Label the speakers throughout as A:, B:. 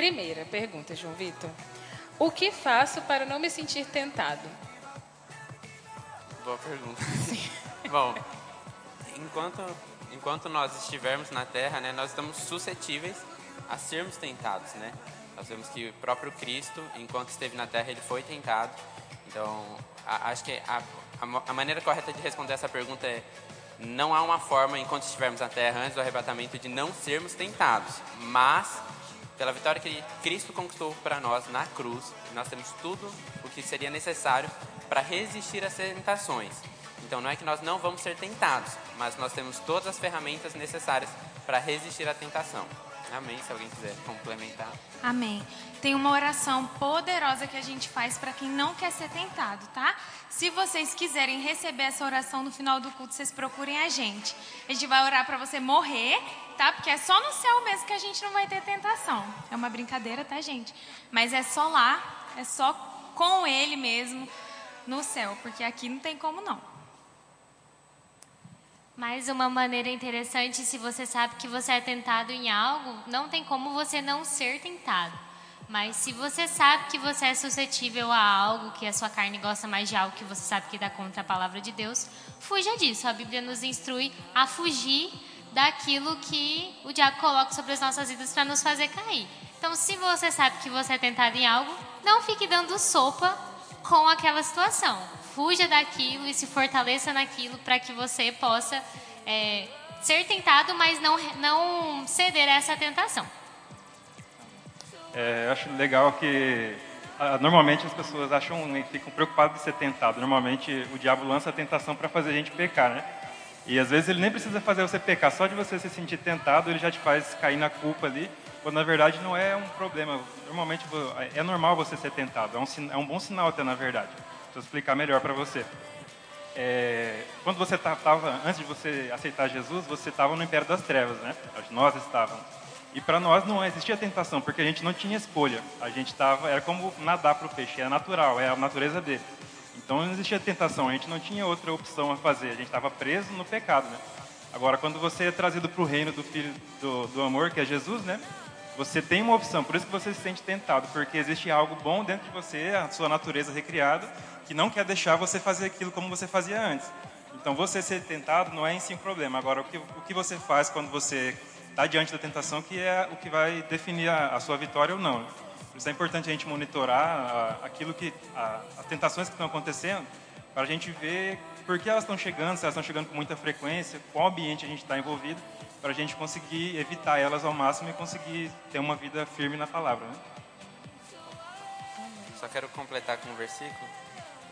A: Primeira pergunta, João Vitor. O que faço para não me sentir tentado?
B: Boa pergunta. Bom, enquanto, enquanto nós estivermos na Terra, né, nós estamos suscetíveis a sermos tentados, né? Nós vemos que o próprio Cristo, enquanto esteve na Terra, ele foi tentado. Então, a, acho que a, a, a maneira correta de responder essa pergunta é não há uma forma, enquanto estivermos na Terra, antes do arrebatamento, de não sermos tentados. Mas, pela vitória que Cristo conquistou para nós na cruz, nós temos tudo o que seria necessário para resistir às tentações. Então, não é que nós não vamos ser tentados, mas nós temos todas as ferramentas necessárias para resistir à tentação. Amém. Se alguém quiser complementar.
C: Amém. Tem uma oração poderosa que a gente faz para quem não quer ser tentado, tá? Se vocês quiserem receber essa oração no final do culto, vocês procurem a gente. A gente vai orar para você morrer, tá? Porque é só no céu mesmo que a gente não vai ter tentação. É uma brincadeira, tá, gente? Mas é só lá, é só com ele mesmo no céu, porque aqui não tem como não.
D: Mais uma maneira interessante, se você sabe que você é tentado em algo, não tem como você não ser tentado. Mas se você sabe que você é suscetível a algo, que a sua carne gosta mais de algo que você sabe que dá contra a palavra de Deus, fuja disso. A Bíblia nos instrui a fugir daquilo que o diabo coloca sobre as nossas vidas para nos fazer cair. Então, se você sabe que você é tentado em algo, não fique dando sopa com aquela situação fuja daquilo e se fortaleça naquilo para que você possa é, ser tentado, mas não, não ceder a essa tentação.
E: É, eu acho legal que ah, normalmente as pessoas acham ficam preocupadas de ser tentado. Normalmente o diabo lança a tentação para fazer a gente pecar, né? E às vezes ele nem precisa fazer você pecar, só de você se sentir tentado ele já te faz cair na culpa ali, quando na verdade não é um problema. Normalmente é normal você ser tentado, é um, é um bom sinal até na verdade. Deixa eu explicar melhor para você. É, quando você estava, antes de você aceitar Jesus, você estava no império das trevas, né? Nós estávamos. E para nós não existia tentação, porque a gente não tinha escolha. A gente estava, era como nadar para o peixe, é natural, é a natureza dele. Então não existia tentação, a gente não tinha outra opção a fazer, a gente estava preso no pecado, né? Agora, quando você é trazido para o reino do Filho do, do amor, que é Jesus, né? Você tem uma opção, por isso que você se sente tentado, porque existe algo bom dentro de você, a sua natureza recriada, que não quer deixar você fazer aquilo como você fazia antes. Então, você ser tentado não é em si um problema. Agora, o que, o que você faz quando você está diante da tentação que é o que vai definir a, a sua vitória ou não. Por isso é importante a gente monitorar a, aquilo que a, as tentações que estão acontecendo para a gente ver por que elas estão chegando, se elas estão chegando com muita frequência, qual ambiente a gente está envolvido, para a gente conseguir evitar elas ao máximo e conseguir ter uma vida firme na palavra. Né?
B: Só quero completar com um versículo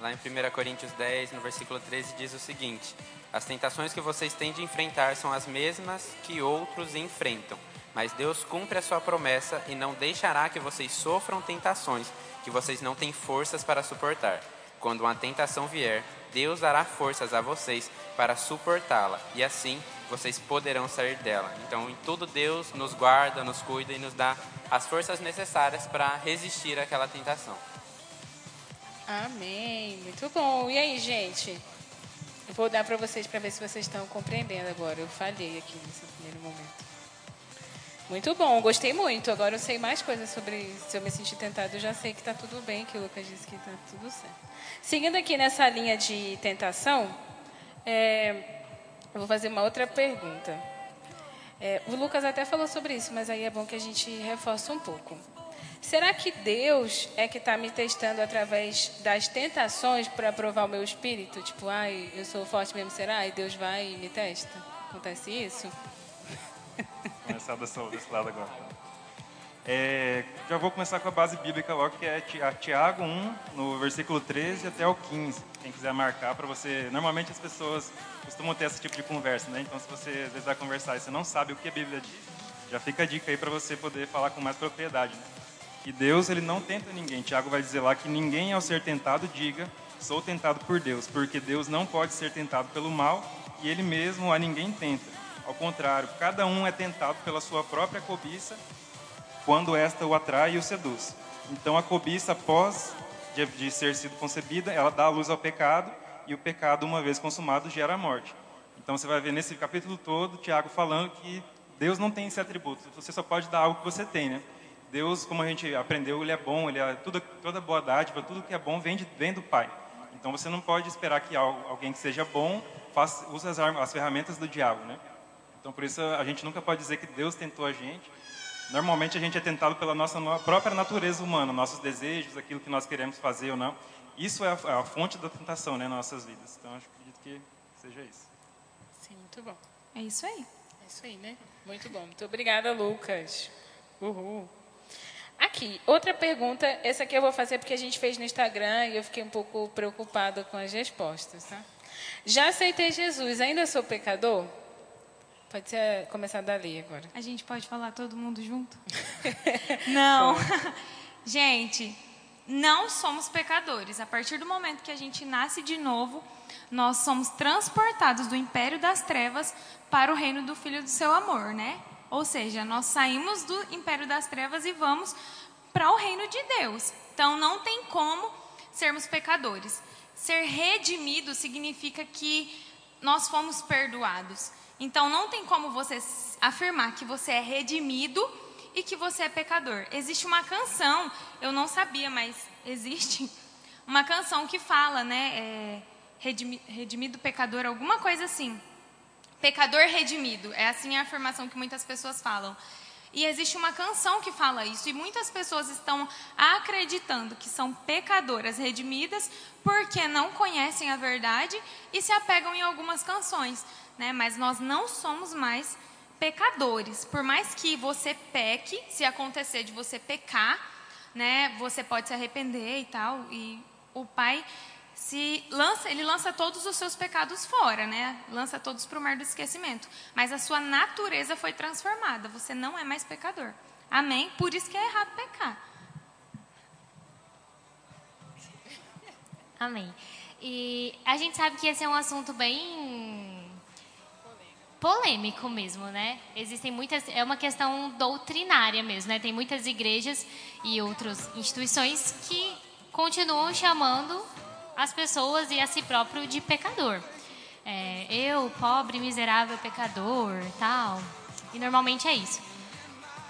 B: Lá em 1 Coríntios 10, no versículo 13, diz o seguinte: As tentações que vocês têm de enfrentar são as mesmas que outros enfrentam, mas Deus cumpre a sua promessa e não deixará que vocês sofram tentações que vocês não têm forças para suportar. Quando uma tentação vier, Deus dará forças a vocês para suportá-la, e assim vocês poderão sair dela. Então, em tudo, Deus nos guarda, nos cuida e nos dá as forças necessárias para resistir àquela tentação.
A: Amém. Muito bom. E aí, gente? Eu vou dar para vocês para ver se vocês estão compreendendo agora. Eu falhei aqui nesse primeiro momento. Muito bom, gostei muito. Agora eu sei mais coisas sobre se eu me sentir tentado. Eu já sei que está tudo bem, que o Lucas disse que está tudo certo. Seguindo aqui nessa linha de tentação, é, eu vou fazer uma outra pergunta. É, o Lucas até falou sobre isso, mas aí é bom que a gente reforce um pouco. Será que Deus é que está me testando através das tentações para provar o meu espírito? Tipo, ai, eu sou forte mesmo, será? E Deus vai e me testa? Acontece isso?
E: Começar desse, desse lado agora. É, já vou começar com a base bíblica logo, que é Tiago 1, no versículo 13 até o 15. Quem quiser marcar para você. Normalmente as pessoas costumam ter esse tipo de conversa, né? Então, se você às vezes vai conversar e você não sabe o que a Bíblia diz, já fica a dica aí para você poder falar com mais propriedade. Né? Que Deus ele não tenta ninguém. Tiago vai dizer lá que ninguém ao ser tentado diga sou tentado por Deus, porque Deus não pode ser tentado pelo mal e ele mesmo a ninguém tenta. Ao contrário, cada um é tentado pela sua própria cobiça quando esta o atrai e o seduz. Então a cobiça após de, de ser sido concebida, ela dá luz ao pecado e o pecado uma vez consumado gera a morte. Então você vai ver nesse capítulo todo Tiago falando que Deus não tem esse atributo. Você só pode dar algo que você tem, né? Deus, como a gente aprendeu, ele é bom, ele é tudo, toda boa dádiva, tudo que é bom vem, de, vem do Pai. Então você não pode esperar que alguém que seja bom faça, use as, armas, as ferramentas do diabo, né? Então por isso a gente nunca pode dizer que Deus tentou a gente. Normalmente a gente é tentado pela nossa própria natureza humana, nossos desejos, aquilo que nós queremos fazer ou não. Isso é a, é a fonte da tentação, né, nas nossas vidas. Então acho acredito que seja isso.
A: Sim, muito bom.
C: É isso aí.
A: É isso aí, né? Muito bom. Muito obrigada, Lucas. Uhul. Aqui, outra pergunta, essa aqui eu vou fazer porque a gente fez no Instagram e eu fiquei um pouco preocupada com as respostas, tá? Já aceitei Jesus, ainda sou pecador? Pode ser começar dali agora.
C: A gente pode falar todo mundo junto? não. gente, não somos pecadores. A partir do momento que a gente nasce de novo, nós somos transportados do império das trevas para o reino do Filho do seu amor, né? Ou seja, nós saímos do império das trevas e vamos para o reino de Deus. Então não tem como sermos pecadores. Ser redimido significa que nós fomos perdoados. Então não tem como você afirmar que você é redimido e que você é pecador. Existe uma canção, eu não sabia, mas existe uma canção que fala, né? É, redimido, pecador, alguma coisa assim. Pecador redimido. É assim a afirmação que muitas pessoas falam. E existe uma canção que fala isso, e muitas pessoas estão acreditando que são pecadoras redimidas porque não conhecem a verdade e se apegam em algumas canções, né? Mas nós não somos mais pecadores. Por mais que você peque, se acontecer de você pecar, né, você pode se arrepender e tal, e o Pai se lança, ele lança todos os seus pecados fora, né? Lança todos para o mar do esquecimento. Mas a sua natureza foi transformada. Você não é mais pecador. Amém? Por isso que é errado pecar.
D: Amém. E a gente sabe que esse é um assunto bem polêmico mesmo, né? Existem muitas, é uma questão doutrinária mesmo, né? Tem muitas igrejas e outras instituições que continuam chamando as pessoas e a si próprio de pecador. É, eu, pobre, miserável pecador, tal. E normalmente é isso.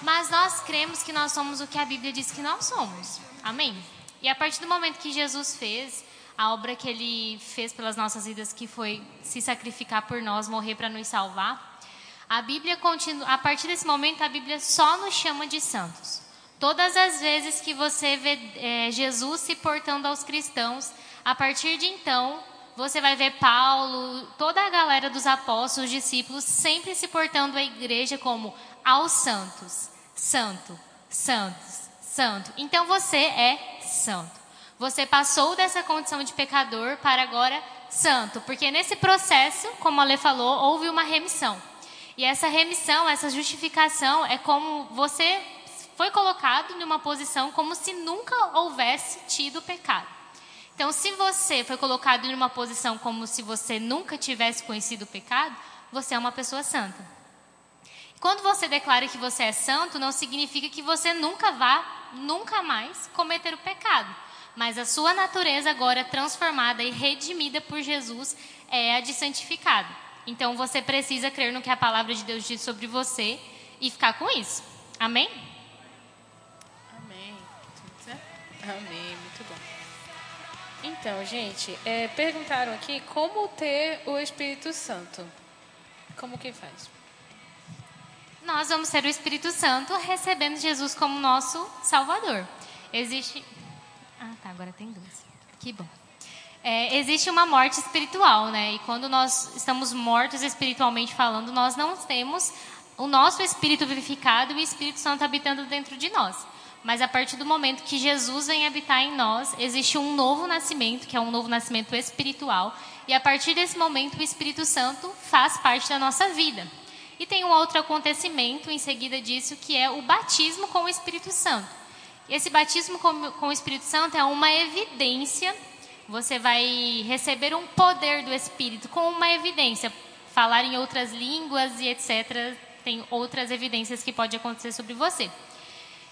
D: Mas nós cremos que nós somos o que a Bíblia diz que nós somos. Amém? E a partir do momento que Jesus fez a obra que ele fez pelas nossas vidas, que foi se sacrificar por nós, morrer para nos salvar, a Bíblia continua, a partir desse momento a Bíblia só nos chama de santos. Todas as vezes que você vê é, Jesus se portando aos cristãos, a partir de então, você vai ver Paulo, toda a galera dos apóstolos, discípulos, sempre se portando à igreja como aos santos, santo, santos, santo. Então você é santo. Você passou dessa condição de pecador para agora santo, porque nesse processo, como a Lê falou, houve uma remissão. E essa remissão, essa justificação é como você foi colocado numa posição como se nunca houvesse tido pecado. Então, se você foi colocado em uma posição como se você nunca tivesse conhecido o pecado, você é uma pessoa santa. Quando você declara que você é santo, não significa que você nunca vá, nunca mais cometer o pecado. Mas a sua natureza agora transformada e redimida por Jesus é a de santificado. Então você precisa crer no que a palavra de Deus diz sobre você e ficar com isso. Amém?
A: Amém. Amém. Então, gente, é, perguntaram aqui como ter o Espírito Santo. Como que faz?
D: Nós vamos ter o Espírito Santo recebendo Jesus como nosso Salvador. Existe. Ah, tá, agora tem dois. Que bom. É, existe uma morte espiritual, né? E quando nós estamos mortos espiritualmente falando, nós não temos o nosso espírito vivificado e o Espírito Santo habitando dentro de nós. Mas a partir do momento que Jesus vem habitar em nós, existe um novo nascimento, que é um novo nascimento espiritual. E a partir desse momento, o Espírito Santo faz parte da nossa vida. E tem um outro acontecimento em seguida disso, que é o batismo com o Espírito Santo. Esse batismo com, com o Espírito Santo é uma evidência. Você vai receber um poder do Espírito com uma evidência. Falar em outras línguas e etc. Tem outras evidências que pode acontecer sobre você.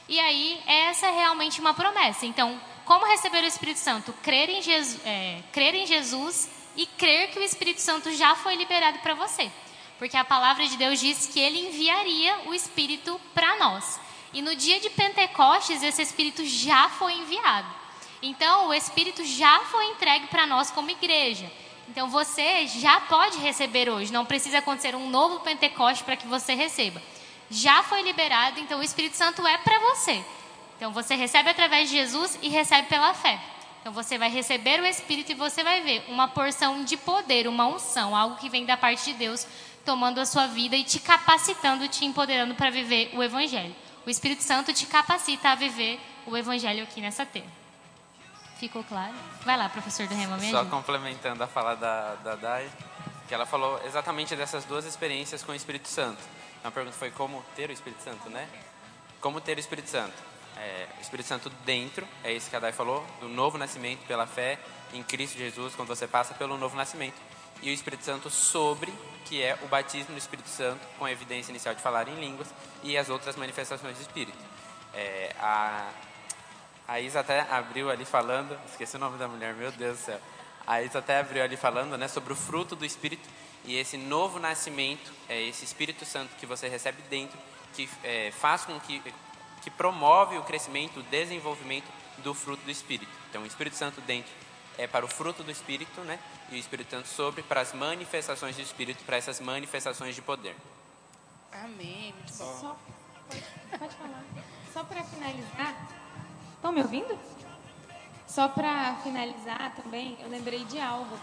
D: E aí, essa é realmente uma promessa. Então, como receber o Espírito Santo? Crer em, Jesus, é, crer em Jesus e crer que o Espírito Santo já foi liberado para você. Porque a palavra de Deus diz que ele enviaria o Espírito para nós. E no dia de Pentecostes, esse Espírito já foi enviado. Então, o Espírito já foi entregue para nós como igreja. Então, você já pode receber hoje. Não precisa acontecer um novo Pentecoste para que você receba. Já foi liberado, então o Espírito Santo é para você. Então, você recebe através de Jesus e recebe pela fé. Então, você vai receber o Espírito e você vai ver uma porção de poder, uma unção, algo que vem da parte de Deus, tomando a sua vida e te capacitando, te empoderando para viver o Evangelho. O Espírito Santo te capacita a viver o Evangelho aqui nessa terra. Ficou claro? Vai lá, professor do Rema,
B: Só complementando a fala da, da Dai, que ela falou exatamente dessas duas experiências com o Espírito Santo. A pergunta foi como ter o Espírito Santo, né? Como ter o Espírito Santo? É, o Espírito Santo dentro, é isso que a Dai falou, do novo nascimento pela fé em Cristo Jesus, quando você passa pelo novo nascimento. E o Espírito Santo sobre, que é o batismo do Espírito Santo, com a evidência inicial de falar em línguas e as outras manifestações do Espírito. É, a, a Isa até abriu ali falando, esqueci o nome da mulher, meu Deus do céu. A Isa até abriu ali falando né, sobre o fruto do Espírito e esse novo nascimento, é esse Espírito Santo que você recebe dentro, que é, faz com que, que promove o crescimento, o desenvolvimento do fruto do Espírito. Então, o Espírito Santo dentro é para o fruto do Espírito, né? E o Espírito Santo sobre para as manifestações do Espírito, para essas manifestações de poder.
A: Amém. Muito bom.
C: Só, pode, pode falar. Só para finalizar, Estão me ouvindo? Só para finalizar também, eu lembrei de algo.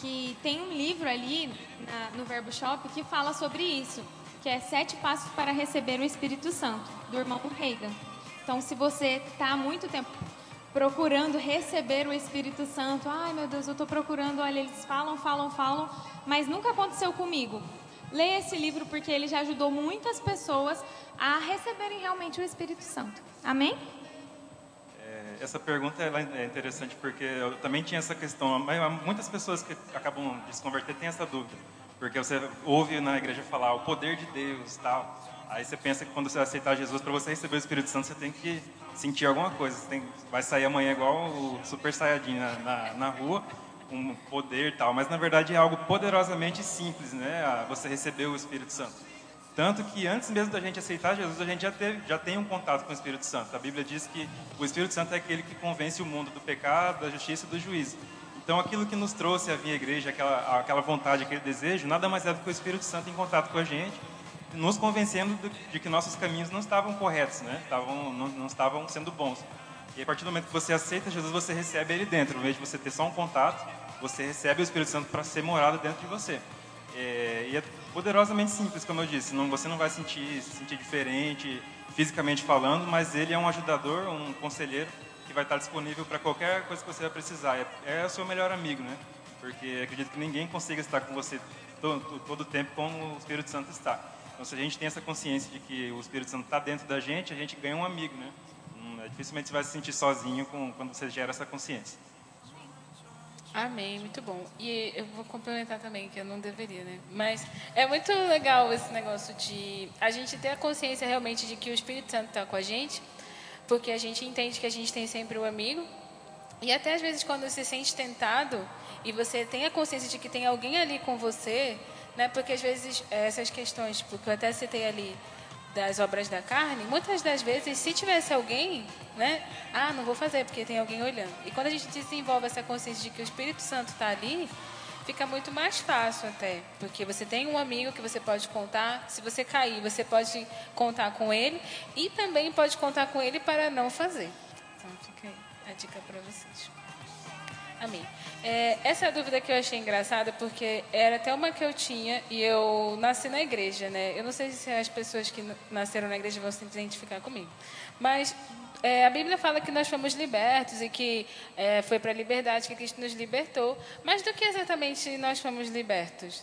C: Que tem um livro ali na, no Verbo Shop que fala sobre isso, que é Sete Passos para Receber o Espírito Santo, do irmão Reagan. Então, se você está há muito tempo procurando receber o Espírito Santo, ai meu Deus, eu estou procurando, olha, eles falam, falam, falam, mas nunca aconteceu comigo. Leia esse livro porque ele já ajudou muitas pessoas a receberem realmente o Espírito Santo. Amém?
E: Essa pergunta é interessante porque eu também tinha essa questão. Muitas pessoas que acabam de se converter têm essa dúvida. Porque você ouve na igreja falar o poder de Deus tal. Aí você pensa que quando você aceitar Jesus, para você receber o Espírito Santo, você tem que sentir alguma coisa. Você tem, vai sair amanhã igual o Super Saiyajin na, na, na rua, com poder tal. Mas na verdade é algo poderosamente simples, né? Você receber o Espírito Santo. Tanto que antes mesmo da gente aceitar Jesus, a gente já, teve, já tem um contato com o Espírito Santo. A Bíblia diz que o Espírito Santo é aquele que convence o mundo do pecado, da justiça e do juízo. Então, aquilo que nos trouxe a vir à igreja, aquela, aquela vontade, aquele desejo, nada mais é do que o Espírito Santo em contato com a gente, nos convencendo de, de que nossos caminhos não estavam corretos, né? Estavam, não, não estavam sendo bons. E a partir do momento que você aceita Jesus, você recebe ele dentro. Em vez de você ter só um contato, você recebe o Espírito Santo para ser morado dentro de você. É, e é poderosamente simples, como eu disse. Não, você não vai sentir, se sentir diferente fisicamente falando, mas ele é um ajudador, um conselheiro que vai estar disponível para qualquer coisa que você vai precisar. É, é o seu melhor amigo, né? Porque acredito que ninguém consiga estar com você todo, todo o tempo como o Espírito Santo está. Então, se a gente tem essa consciência de que o Espírito Santo está dentro da gente, a gente ganha um amigo, né? Hum, é, dificilmente você vai se sentir sozinho com, quando você gera essa consciência.
A: Amém, muito bom. E eu vou complementar também, que eu não deveria, né? Mas é muito legal esse negócio de a gente ter a consciência realmente de que o Espírito Santo está com a gente, porque a gente entende que a gente tem sempre o um amigo. E até às vezes quando você se sente tentado e você tem a consciência de que tem alguém ali com você, né? Porque às vezes essas questões, porque eu até citei ali das obras da carne, muitas das vezes, se tivesse alguém, né? Ah, não vou fazer porque tem alguém olhando. E quando a gente desenvolve essa consciência de que o Espírito Santo está ali, fica muito mais fácil até, porque você tem um amigo que você pode contar. Se você cair, você pode contar com ele e também pode contar com ele para não fazer. Então fica aí a dica para vocês. Amém. É, essa é a dúvida que eu achei engraçada, porque era até uma que eu tinha e eu nasci na igreja, né? Eu não sei se as pessoas que nasceram na igreja vão se identificar comigo, mas é, a Bíblia fala que nós fomos libertos e que é, foi para a liberdade que Cristo nos libertou. Mas do que exatamente nós fomos libertos?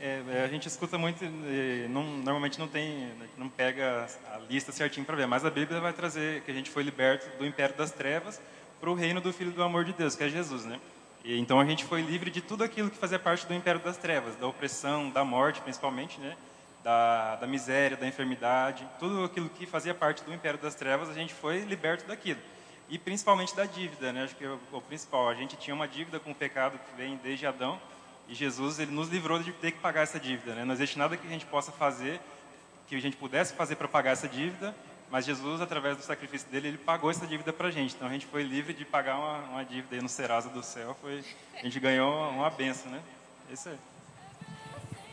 E: É, é, a gente escuta muito, não, normalmente não tem, não pega a lista certinho para ver, mas a Bíblia vai trazer que a gente foi liberto do império das trevas para o reino do Filho do amor de Deus, que é Jesus, né? E, então a gente foi livre de tudo aquilo que fazia parte do império das trevas, da opressão, da morte, principalmente, né? Da, da miséria, da enfermidade, tudo aquilo que fazia parte do império das trevas, a gente foi liberto daquilo. E principalmente da dívida, né? Acho que é o, o principal. A gente tinha uma dívida com o pecado que vem desde Adão E Jesus ele nos livrou de ter que pagar essa dívida. Né? Não existe nada que a gente possa fazer, que a gente pudesse fazer para pagar essa dívida, mas Jesus, através do sacrifício dele, ele pagou essa dívida para a gente. Então a gente foi livre de pagar uma, uma dívida aí no Serasa do céu. Foi, a gente ganhou uma benção, né? É isso aí.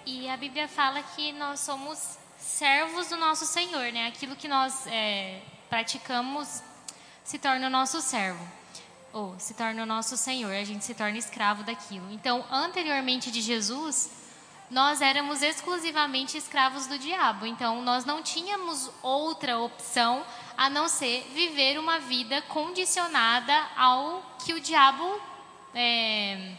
D: E a Bíblia fala que nós somos servos do nosso Senhor, né? Aquilo que nós é, praticamos se torna o nosso servo, ou se torna o nosso Senhor, a gente se torna escravo daquilo. Então, anteriormente de Jesus, nós éramos exclusivamente escravos do diabo. Então, nós não tínhamos outra opção a não ser viver uma vida condicionada ao que o diabo é,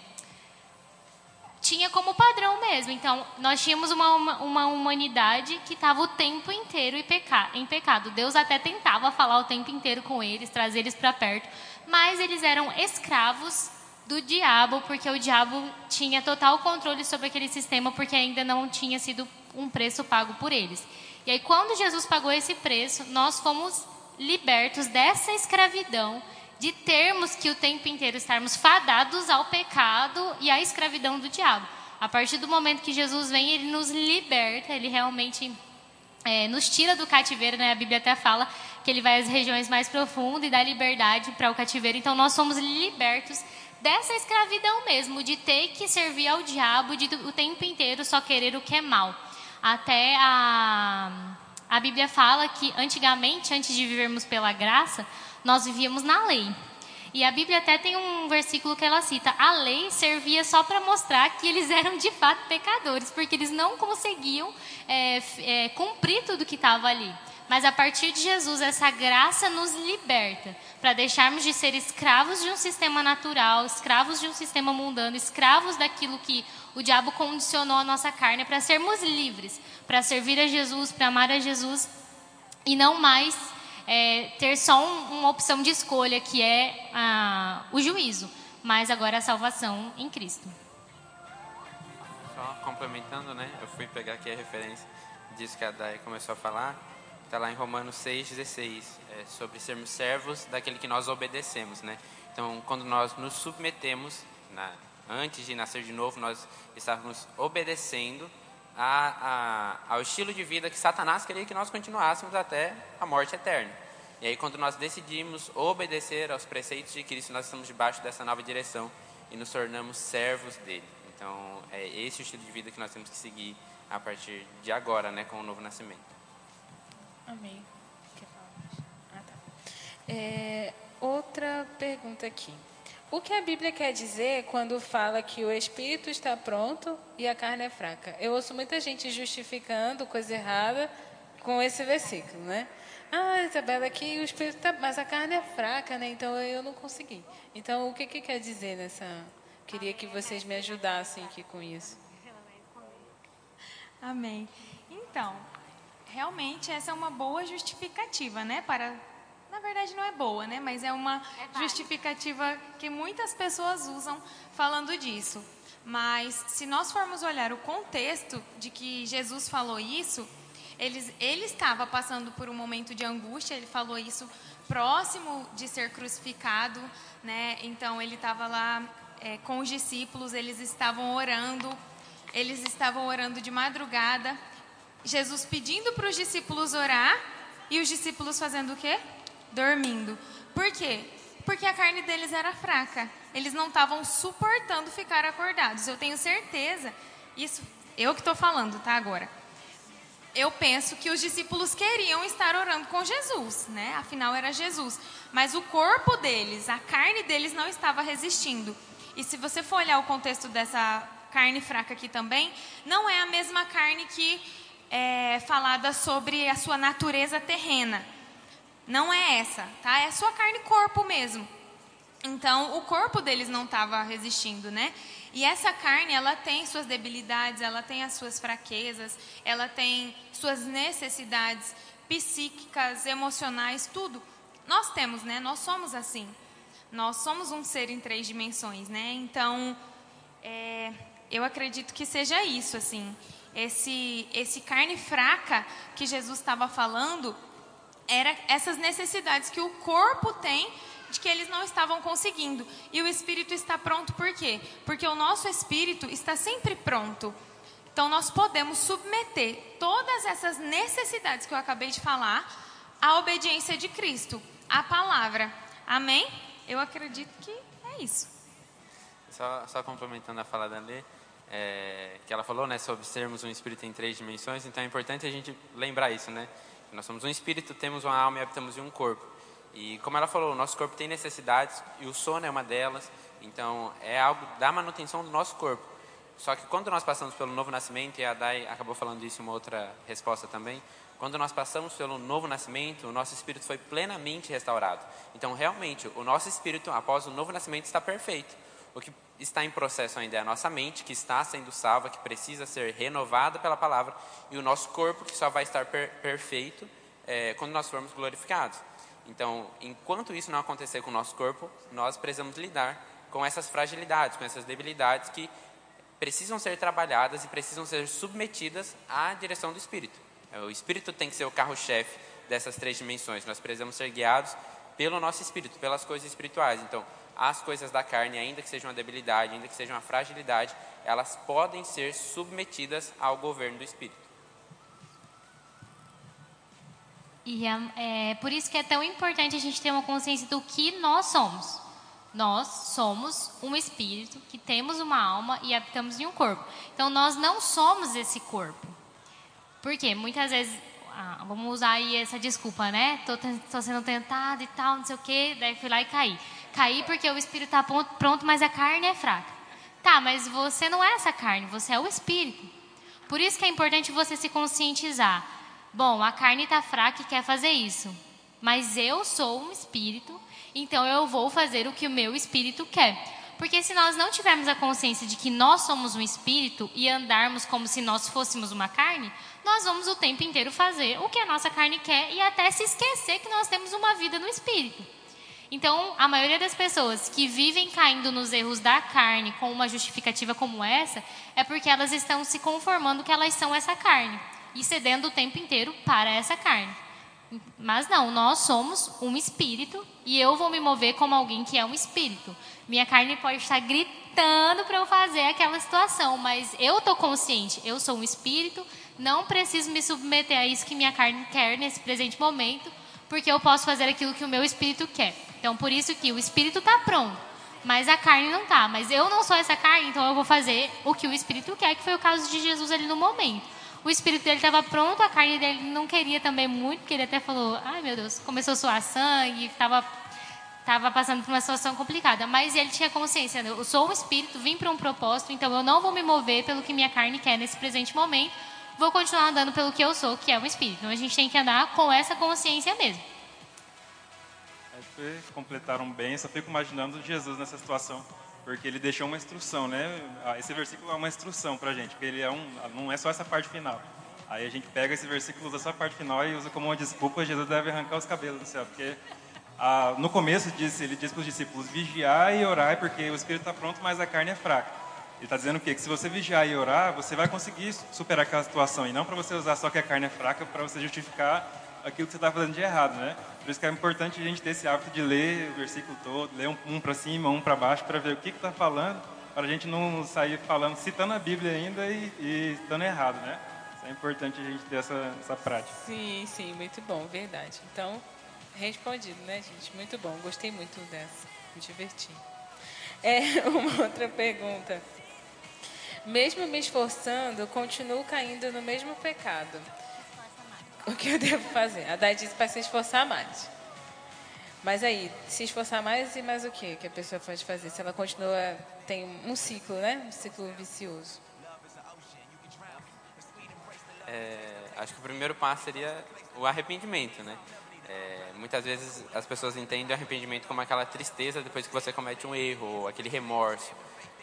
D: tinha como padrão mesmo. Então, nós tínhamos uma, uma, uma humanidade que estava o tempo inteiro em pecado. Deus até tentava falar o tempo inteiro com eles, trazer eles para perto, mas eles eram escravos do diabo, porque o diabo tinha total controle sobre aquele sistema, porque ainda não tinha sido um preço pago por eles. E aí, quando Jesus pagou esse preço, nós fomos libertos dessa escravidão de termos que o tempo inteiro estarmos fadados ao pecado e à escravidão do diabo. A partir do momento que Jesus vem, ele nos liberta, ele realmente é, nos tira do cativeiro, né? A Bíblia até fala que ele vai às regiões mais profundas e dá liberdade para o cativeiro. Então, nós somos libertos dessa escravidão mesmo, de ter que servir ao diabo, de o tempo inteiro só querer o que é mal. Até a, a Bíblia fala que antigamente, antes de vivermos pela graça, nós vivíamos na lei. E a Bíblia até tem um versículo que ela cita: a lei servia só para mostrar que eles eram de fato pecadores, porque eles não conseguiam é, é, cumprir tudo que estava ali. Mas a partir de Jesus, essa graça nos liberta para deixarmos de ser escravos de um sistema natural, escravos de um sistema mundano, escravos daquilo que o diabo condicionou a nossa carne, para sermos livres, para servir a Jesus, para amar a Jesus e não mais é, ter só um, uma opção de escolha, que é o juízo, mas agora a salvação em Cristo.
B: Só complementando, né? Eu fui pegar aqui a referência disso que a começou a falar. Está lá em Romanos 6,16, é, sobre sermos servos daquele que nós obedecemos, né? Então, quando nós nos submetemos, na, antes de nascer de novo, nós estávamos obedecendo a, a, ao estilo de vida que Satanás queria que nós continuássemos até a morte eterna. E aí, quando nós decidimos obedecer aos preceitos de Cristo, nós estamos debaixo dessa nova direção e nos tornamos servos dele. Então, é esse o estilo de vida que nós temos que seguir a partir de agora, né, com o novo nascimento.
A: Amém. Quer falar? Ah, tá. É, outra pergunta aqui. O que a Bíblia quer dizer quando fala que o espírito está pronto e a carne é fraca? Eu ouço muita gente justificando coisa errada com esse versículo, né? Ah, Isabela, aqui o espírito está, mas a carne é fraca, né? Então eu não consegui. Então o que, que quer dizer nessa? Queria que vocês me ajudassem aqui com isso.
C: Amém. Então, realmente essa é uma boa justificativa, né, para na verdade não é boa, né? Mas é uma é justificativa que muitas pessoas usam falando disso. Mas se nós formos olhar o contexto de que Jesus falou isso, ele, ele estava passando por um momento de angústia, ele falou isso próximo de ser crucificado, né? Então ele estava lá é, com os discípulos, eles estavam orando, eles estavam orando de madrugada. Jesus pedindo para os discípulos orar e os discípulos fazendo o quê? dormindo. Por quê? Porque a carne deles era fraca. Eles não estavam suportando ficar acordados. Eu tenho certeza, isso eu que estou falando, tá? Agora. Eu penso que os discípulos queriam estar orando com Jesus, né? Afinal era Jesus. Mas o corpo deles, a carne deles não estava resistindo. E se você for olhar o contexto dessa carne fraca aqui também, não é a mesma carne que é falada sobre a sua natureza terrena. Não é essa, tá? É sua carne e corpo mesmo. Então, o corpo deles não estava resistindo, né? E essa carne, ela tem suas debilidades, ela tem as suas fraquezas, ela tem suas necessidades psíquicas, emocionais, tudo. Nós temos, né? Nós somos assim. Nós somos um ser em três dimensões, né? Então, é, eu acredito que seja isso, assim. Esse, esse carne fraca que Jesus estava falando era essas necessidades que o corpo tem de que eles não estavam conseguindo. E o espírito está pronto por quê? Porque o nosso espírito está sempre pronto. Então nós podemos submeter todas essas necessidades que eu acabei de falar à obediência de Cristo, à palavra. Amém? Eu acredito que é isso.
B: Só, só complementando a fala da Lê, é, que ela falou, né, sobre sermos um espírito em três dimensões, então é importante a gente lembrar isso, né? Nós somos um espírito, temos uma alma e habitamos em um corpo. E como ela falou, o nosso corpo tem necessidades e o sono é uma delas. Então é algo da manutenção do nosso corpo. Só que quando nós passamos pelo novo nascimento, e a Dai acabou falando isso em uma outra resposta também, quando nós passamos pelo novo nascimento, o nosso espírito foi plenamente restaurado. Então, realmente, o nosso espírito, após o novo nascimento, está perfeito. O que está em processo ainda é a nossa mente, que está sendo salva, que precisa ser renovada pela palavra, e o nosso corpo, que só vai estar per perfeito é, quando nós formos glorificados. Então, enquanto isso não acontecer com o nosso corpo, nós precisamos lidar com essas fragilidades, com essas debilidades que precisam ser trabalhadas e precisam ser submetidas à direção do Espírito. É, o Espírito tem que ser o carro-chefe dessas três dimensões. Nós precisamos ser guiados pelo nosso Espírito, pelas coisas espirituais. Então, as coisas da carne, ainda que sejam uma debilidade, ainda que sejam uma fragilidade, elas podem ser submetidas ao governo do Espírito.
D: E é, é, por isso que é tão importante a gente ter uma consciência do que nós somos. Nós somos um espírito que temos uma alma e habitamos em um corpo. Então nós não somos esse corpo. Por quê? Muitas vezes, ah, vamos usar aí essa desculpa, né? Tô sendo tentado e tal, não sei o quê, daí fui lá e caí. Caí porque o espírito está pronto, mas a carne é fraca. Tá, mas você não é essa carne, você é o espírito. Por isso que é importante você se conscientizar. Bom, a carne está fraca e quer fazer isso, mas eu sou um espírito, então eu vou fazer o que o meu espírito quer. Porque se nós não tivermos a consciência de que nós somos um espírito e andarmos como se nós fôssemos uma carne, nós vamos o tempo inteiro fazer o que a nossa carne quer e até se esquecer que nós temos uma vida no espírito. Então, a maioria das pessoas que vivem caindo nos erros da carne com uma justificativa como essa, é porque elas estão se conformando que elas são essa carne e cedendo o tempo inteiro para essa carne. Mas não, nós somos um espírito e eu vou me mover como alguém que é um espírito. Minha carne pode estar gritando para eu fazer aquela situação, mas eu estou consciente, eu sou um espírito, não preciso me submeter a isso que minha carne quer nesse presente momento, porque eu posso fazer aquilo que o meu espírito quer. Então, por isso que o espírito está pronto, mas a carne não está. Mas eu não sou essa carne, então eu vou fazer o que o espírito quer, que foi o caso de Jesus ali no momento o espírito dele estava pronto, a carne dele não queria também muito, porque ele até falou, ai meu Deus, começou a suar sangue, estava estava passando por uma situação complicada, mas ele tinha consciência, eu sou um espírito, vim para um propósito, então eu não vou me mover pelo que minha carne quer nesse presente momento, vou continuar andando pelo que eu sou, que é um espírito. Então a gente tem que andar com essa consciência mesmo.
E: Vocês completaram bem, só fico imaginando Jesus nessa situação porque ele deixou uma instrução, né? Ah, esse versículo é uma instrução para a gente, porque ele é um, não é só essa parte final. Aí a gente pega esse versículo, usa só a parte final e usa como uma desculpa, Jesus deve arrancar os cabelos do céu, porque ah, no começo disse, ele diz para os discípulos, vigiar e orar, porque o espírito está pronto, mas a carne é fraca. Ele está dizendo o quê? Que se você vigiar e orar, você vai conseguir superar aquela situação, e não para você usar só que a carne é fraca para você justificar aquilo que você está fazendo de errado, né? Por isso que é importante a gente ter esse hábito de ler o versículo todo, ler um, um para cima, um para baixo, para ver o que está falando, para a gente não sair falando, citando a Bíblia ainda e, e estando errado, né? Isso é importante a gente ter essa, essa prática.
A: Sim, sim, muito bom, verdade. Então, respondido, né, gente? Muito bom, gostei muito dessa, me diverti. É, uma outra pergunta. Mesmo me esforçando, continuo caindo no mesmo pecado o que eu devo fazer? A Dai disse para se esforçar mais. Mas aí, se esforçar mais e mais o que que a pessoa pode fazer? Se ela continua, tem um ciclo, né? Um ciclo vicioso.
B: É, acho que o primeiro passo seria o arrependimento, né? É, muitas vezes as pessoas entendem o arrependimento como aquela tristeza depois que você comete um erro, ou aquele remorso.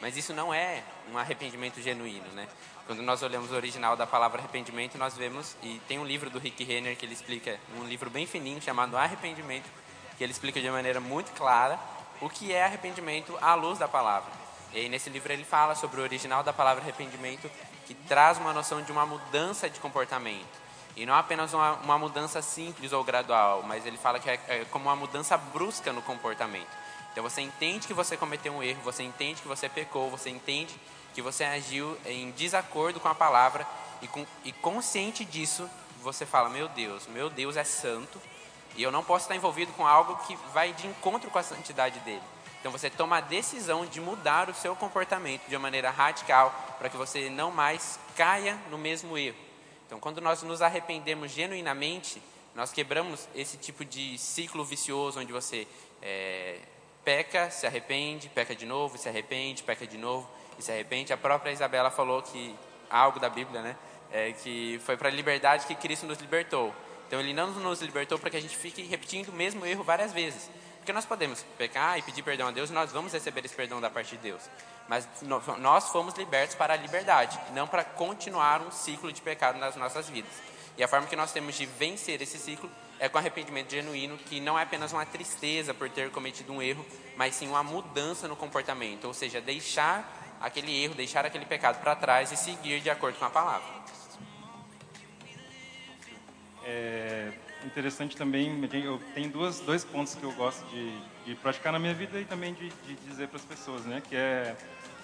B: Mas isso não é um arrependimento genuíno, né? Quando nós olhamos o original da palavra arrependimento, nós vemos, e tem um livro do Rick Renner que ele explica, um livro bem fininho chamado Arrependimento, que ele explica de maneira muito clara o que é arrependimento à luz da palavra. E nesse livro ele fala sobre o original da palavra arrependimento, que traz uma noção de uma mudança de comportamento. E não apenas uma, uma mudança simples ou gradual, mas ele fala que é, é como uma mudança brusca no comportamento. Então você entende que você cometeu um erro, você entende que você pecou, você entende que você agiu em desacordo com a palavra e, com, e consciente disso, você fala: Meu Deus, meu Deus é santo e eu não posso estar envolvido com algo que vai de encontro com a santidade dele. Então você toma a decisão de mudar o seu comportamento de uma maneira radical para que você não mais caia no mesmo erro. Então quando nós nos arrependemos genuinamente, nós quebramos esse tipo de ciclo vicioso onde você é, peca, se arrepende, peca de novo, se arrepende, peca de novo e se arrepende. A própria Isabela falou que algo da Bíblia, né? É, que foi para a liberdade que Cristo nos libertou. Então ele não nos libertou para que a gente fique repetindo o mesmo erro várias vezes. Porque nós podemos pecar e pedir perdão a Deus e nós vamos receber esse perdão da parte de Deus. Mas nós fomos libertos para a liberdade, não para continuar um ciclo de pecado nas nossas vidas. E a forma que nós temos de vencer esse ciclo é com arrependimento genuíno, que não é apenas uma tristeza por ter cometido um erro, mas sim uma mudança no comportamento, ou seja, deixar aquele erro, deixar aquele pecado para trás e seguir de acordo com a palavra.
E: É, interessante também, eu tenho duas, dois pontos que eu gosto de, de praticar na minha vida e também de, de dizer para as pessoas, né? Que é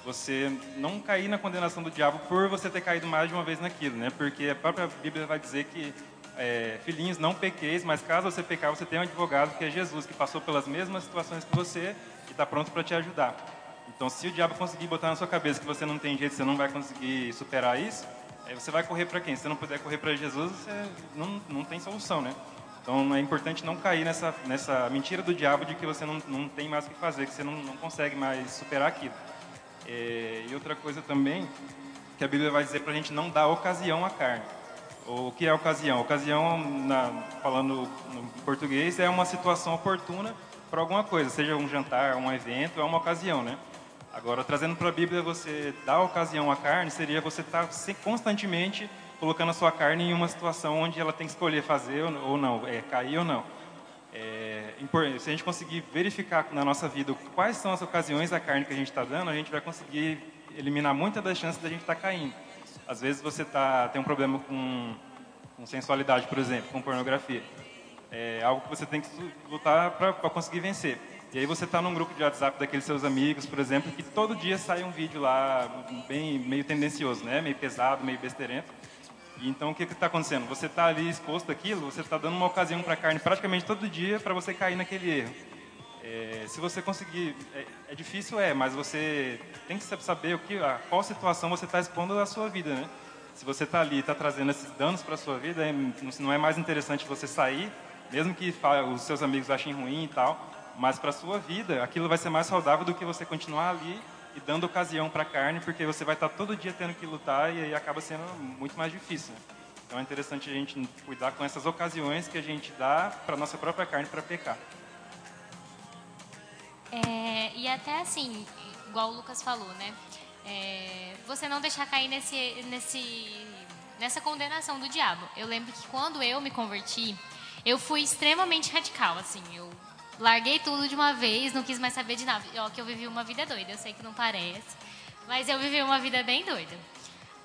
E: você não cair na condenação do diabo por você ter caído mais de uma vez naquilo, né? Porque a própria Bíblia vai dizer que é, filhinhos, não pequeis, mas caso você pecar, você tem um advogado que é Jesus, que passou pelas mesmas situações que você e está pronto para te ajudar. Então, se o diabo conseguir botar na sua cabeça que você não tem jeito, você não vai conseguir superar isso, Aí você vai correr para quem? Se você não puder correr para Jesus, você não, não tem solução, né? Então é importante não cair nessa, nessa mentira do diabo de que você não, não tem mais o que fazer, que você não, não consegue mais superar aquilo. É, e outra coisa também, que a Bíblia vai dizer para a gente não dar ocasião à carne. O que é ocasião? Ocasião, na, falando no português, é uma situação oportuna para alguma coisa, seja um jantar, um evento, é uma ocasião, né? Agora, trazendo para a Bíblia, você dar ocasião à carne seria você estar tá constantemente colocando a sua carne em uma situação onde ela tem que escolher fazer ou não, é, cair ou não. É, se a gente conseguir verificar na nossa vida quais são as ocasiões da carne que a gente está dando, a gente vai conseguir eliminar muitas das chances da gente estar tá caindo. Às vezes você tá, tem um problema com, com sensualidade, por exemplo, com pornografia. É algo que você tem que lutar para conseguir vencer. E aí você está num grupo de WhatsApp daqueles seus amigos, por exemplo, que todo dia sai um vídeo lá bem meio tendencioso, né? Meio pesado, meio besteirento. E então o que está acontecendo? Você está ali exposto àquilo, você está dando uma ocasião para a carne praticamente todo dia para você cair naquele erro. É, se você conseguir, é, é, difícil é, mas você tem que saber o que, a qual situação você está expondo à sua vida, né? Se você está ali, está trazendo esses danos para a sua vida, é, não é mais interessante você sair, mesmo que os seus amigos achem ruim e tal, mas para a sua vida, aquilo vai ser mais saudável do que você continuar ali e dando ocasião para a carne, porque você vai estar tá todo dia tendo que lutar e aí acaba sendo muito mais difícil. Né? Então é interessante a gente cuidar com essas ocasiões que a gente dá para nossa própria carne para pecar.
D: É, e até assim, igual o Lucas falou, né? É, você não deixar cair nesse, nesse, nessa condenação do diabo. Eu lembro que quando eu me converti, eu fui extremamente radical, assim. Eu Larguei tudo de uma vez, não quis mais saber de nada. Ó, que eu vivi uma vida doida, eu sei que não parece, mas eu vivi uma vida bem doida.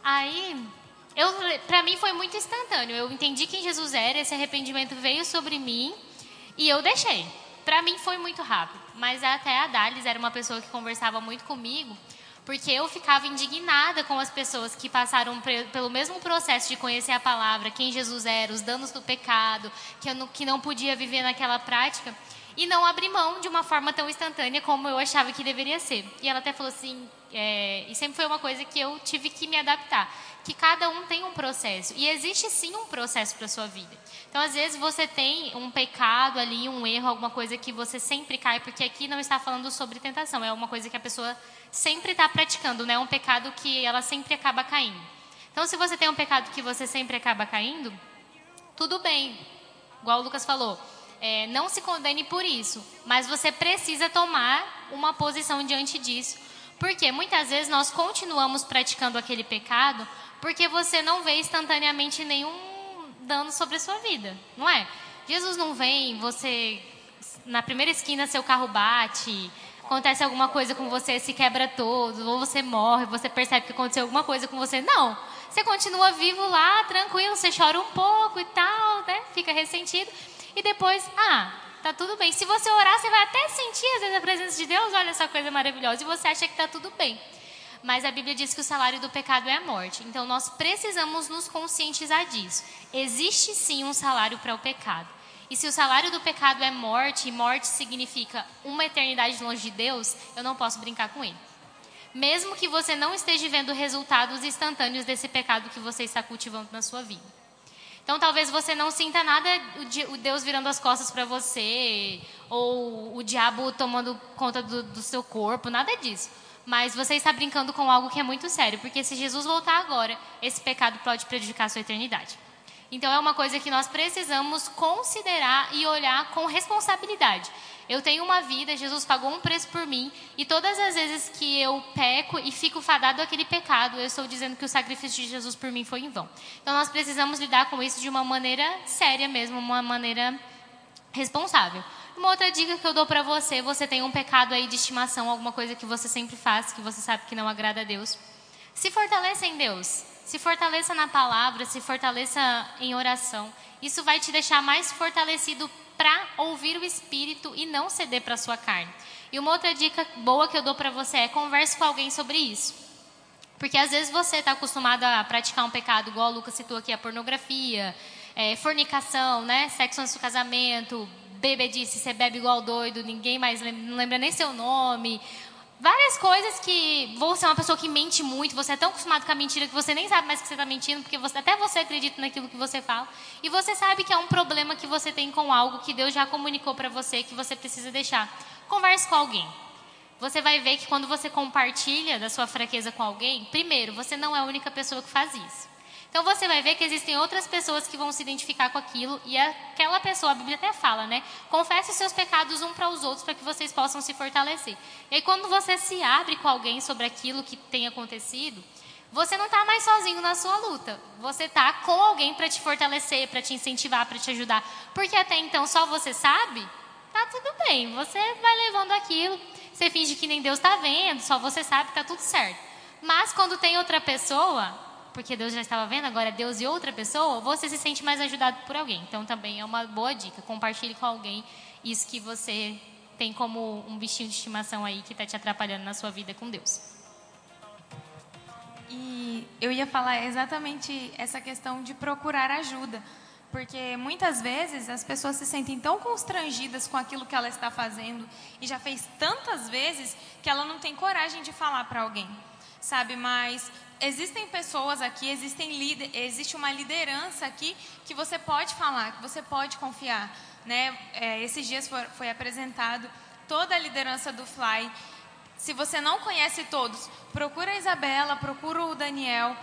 D: Aí, eu, pra mim foi muito instantâneo. Eu entendi quem Jesus era, esse arrependimento veio sobre mim e eu deixei. Pra mim foi muito rápido, mas até a Dalis era uma pessoa que conversava muito comigo, porque eu ficava indignada com as pessoas que passaram pelo mesmo processo de conhecer a palavra, quem Jesus era, os danos do pecado, que, não, que não podia viver naquela prática e não abrir mão de uma forma tão instantânea como eu achava que deveria ser. E ela até falou assim, é, e sempre foi uma coisa que eu tive que me adaptar, que cada um tem um processo e existe sim um processo para sua vida. Então às vezes você tem um pecado ali, um erro, alguma coisa que você sempre cai, porque aqui não está falando sobre tentação, é uma coisa que a pessoa sempre está praticando, né? Um pecado que ela sempre acaba caindo. Então se você tem um pecado que você sempre acaba caindo, tudo bem, igual o Lucas falou é, não se condene por isso, mas você precisa tomar uma posição diante disso. Porque muitas vezes nós continuamos praticando aquele pecado porque você não vê instantaneamente nenhum dano sobre a sua vida, não é? Jesus não vem, você na primeira esquina seu carro bate, acontece alguma coisa com você, se quebra todo, ou você morre, você percebe que aconteceu alguma coisa com você. Não. você continua vivo lá, tranquilo, você chora um pouco e tal, né? Fica ressentido. E depois, ah, tá tudo bem. Se você orar, você vai até sentir às vezes a presença de Deus, olha essa coisa maravilhosa, e você acha que tá tudo bem. Mas a Bíblia diz que o salário do pecado é a morte. Então nós precisamos nos conscientizar disso. Existe sim um salário para o pecado. E se o salário do pecado é morte, e morte significa uma eternidade longe de Deus, eu não posso brincar com ele. Mesmo que você não esteja vendo resultados instantâneos desse pecado que você está cultivando na sua vida. Então, talvez você não sinta nada, o Deus virando as costas para você, ou o diabo tomando conta do, do seu corpo, nada disso. Mas você está brincando com algo que é muito sério, porque se Jesus voltar agora, esse pecado pode prejudicar a sua eternidade. Então é uma coisa que nós precisamos considerar e olhar com responsabilidade. Eu tenho uma vida, Jesus pagou um preço por mim, e todas as vezes que eu peco e fico fadado àquele pecado, eu estou dizendo que o sacrifício de Jesus por mim foi em vão. Então nós precisamos lidar com isso de uma maneira séria mesmo, uma maneira responsável. Uma outra dica que eu dou para você, você tem um pecado aí de estimação, alguma coisa que você sempre faz, que você sabe que não agrada a Deus. Se fortaleça em Deus. Se fortaleça na palavra, se fortaleça em oração. Isso vai te deixar mais fortalecido para ouvir o Espírito e não ceder para sua carne. E uma outra dica boa que eu dou para você é converse com alguém sobre isso. Porque às vezes você está acostumado a praticar um pecado, igual o Lucas citou aqui, a pornografia, é, fornicação, né? sexo antes do casamento, bebedice, você bebe igual doido, ninguém mais lembra, não lembra nem seu nome, várias coisas que você é uma pessoa que mente muito, você é tão acostumado com a mentira que você nem sabe mais que você está mentindo, porque você, até você acredita naquilo que você fala. E você sabe que é um problema que você tem com algo que Deus já comunicou para você que você precisa deixar. Converse com alguém. Você vai ver que quando você compartilha da sua fraqueza com alguém, primeiro, você não é a única pessoa que faz isso. Então você vai ver que existem outras pessoas que vão se identificar com aquilo e aquela pessoa, a Bíblia até fala, né? Confesse os seus pecados um para os outros para que vocês possam se fortalecer. E aí quando você se abre com alguém sobre aquilo que tem acontecido, você não está mais sozinho na sua luta. Você está com alguém para te fortalecer, para te incentivar, para te ajudar. Porque até então só você sabe, tá tudo bem. Você vai levando aquilo, você finge que nem Deus está vendo, só você sabe, tá tudo certo. Mas quando tem outra pessoa, porque Deus já estava vendo, agora é Deus e outra pessoa, você se sente mais ajudado por alguém. Então também é uma boa dica. Compartilhe com alguém isso que você tem como um bichinho de estimação aí que está te atrapalhando na sua vida com Deus.
C: E eu ia falar exatamente essa questão de procurar ajuda. Porque muitas vezes as pessoas se sentem tão constrangidas com aquilo que ela está fazendo e já fez tantas vezes que ela não tem coragem de falar para alguém, sabe? Mas existem pessoas aqui, existem existe uma liderança aqui que você pode falar, que você pode confiar. Né? É, esses dias foi, foi apresentado toda a liderança do Fly. Se você não conhece todos, procura a Isabela, procura o Daniel.